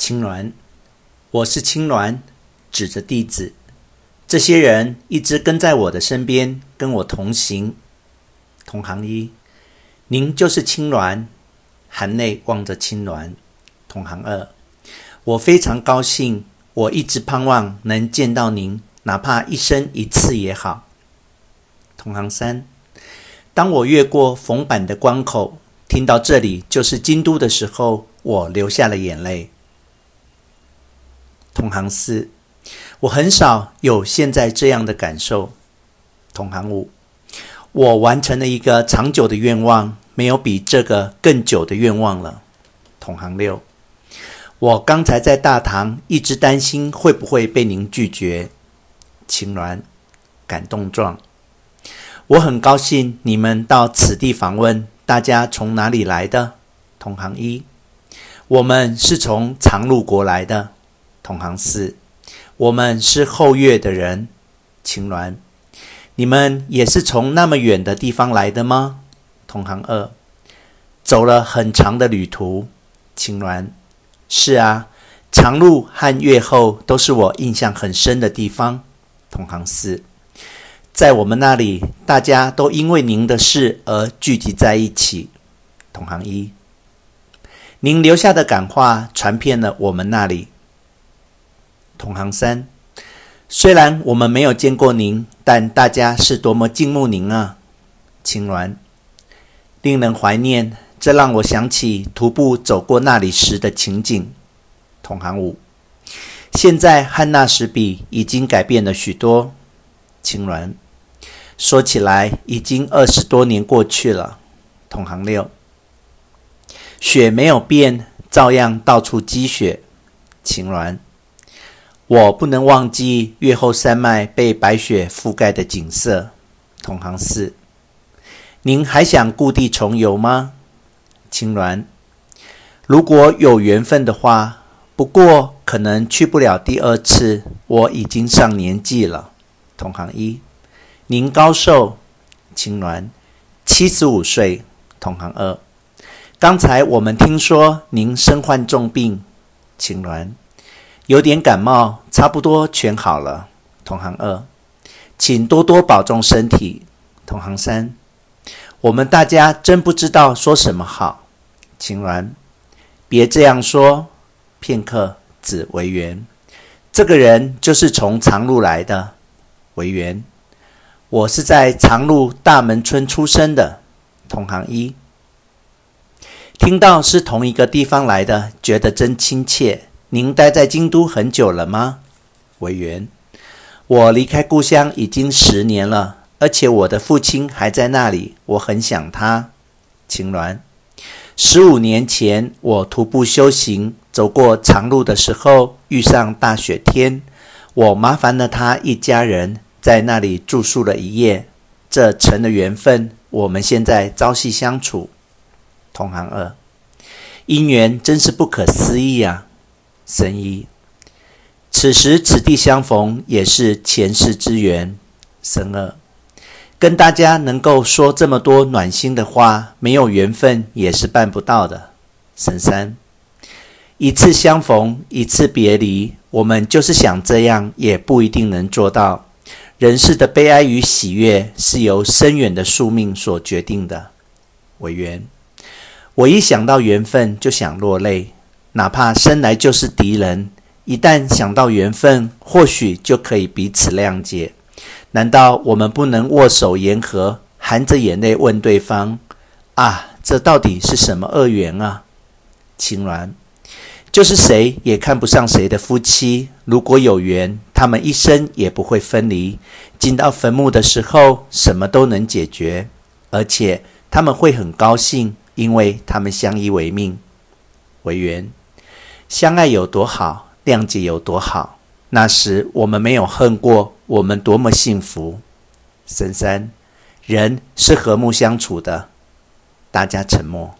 青鸾，我是青鸾，指着弟子。这些人一直跟在我的身边，跟我同行。同行一，您就是青鸾，含泪望着青鸾。同行二，我非常高兴，我一直盼望能见到您，哪怕一生一次也好。同行三，当我越过缝板的关口，听到这里就是京都的时候，我流下了眼泪。同行四。我很少有现在这样的感受。同行五，我完成了一个长久的愿望，没有比这个更久的愿望了。同行六，我刚才在大堂一直担心会不会被您拒绝。青鸾，感动状。我很高兴你们到此地访问，大家从哪里来的？同行一，我们是从常陆国来的。同行四。我们是后越的人，青鸾，你们也是从那么远的地方来的吗？同行二，走了很长的旅途，青鸾，是啊，长路和越后都是我印象很深的地方。同行四，在我们那里，大家都因为您的事而聚集在一起。同行一，您留下的感化传遍了我们那里。同行三，虽然我们没有见过您，但大家是多么敬慕您啊！青鸾，令人怀念，这让我想起徒步走过那里时的情景。同行五，现在和那时比，已经改变了许多。青鸾，说起来已经二十多年过去了。同行六，雪没有变，照样到处积雪。青鸾。我不能忘记月后山脉被白雪覆盖的景色。同行四，您还想故地重游吗？青鸾，如果有缘分的话，不过可能去不了第二次，我已经上年纪了。同行一，您高寿？青鸾，七十五岁。同行二，刚才我们听说您身患重病。青鸾。有点感冒，差不多全好了。同行二，请多多保重身体。同行三，我们大家真不知道说什么好。晴岚，别这样说。片刻，子为缘。这个人就是从长路来的。为缘，我是在长路大门村出生的。同行一，听到是同一个地方来的，觉得真亲切。您待在京都很久了吗？委员，我离开故乡已经十年了，而且我的父亲还在那里，我很想他。青鸾，十五年前我徒步修行，走过长路的时候，遇上大雪天，我麻烦了他一家人，在那里住宿了一夜，这成了缘分。我们现在朝夕相处。同行二，姻缘真是不可思议啊！神一，此时此地相逢也是前世之缘。僧二，跟大家能够说这么多暖心的话，没有缘分也是办不到的。僧三，一次相逢，一次别离，我们就是想这样，也不一定能做到。人世的悲哀与喜悦，是由深远的宿命所决定的。为缘，我一想到缘分，就想落泪。哪怕生来就是敌人，一旦想到缘分，或许就可以彼此谅解。难道我们不能握手言和，含着眼泪问对方：“啊，这到底是什么恶缘啊？”青鸾，就是谁也看不上谁的夫妻，如果有缘，他们一生也不会分离。进到坟墓的时候，什么都能解决，而且他们会很高兴，因为他们相依为命。为缘。相爱有多好，谅解有多好。那时我们没有恨过，我们多么幸福。深山，人是和睦相处的。大家沉默。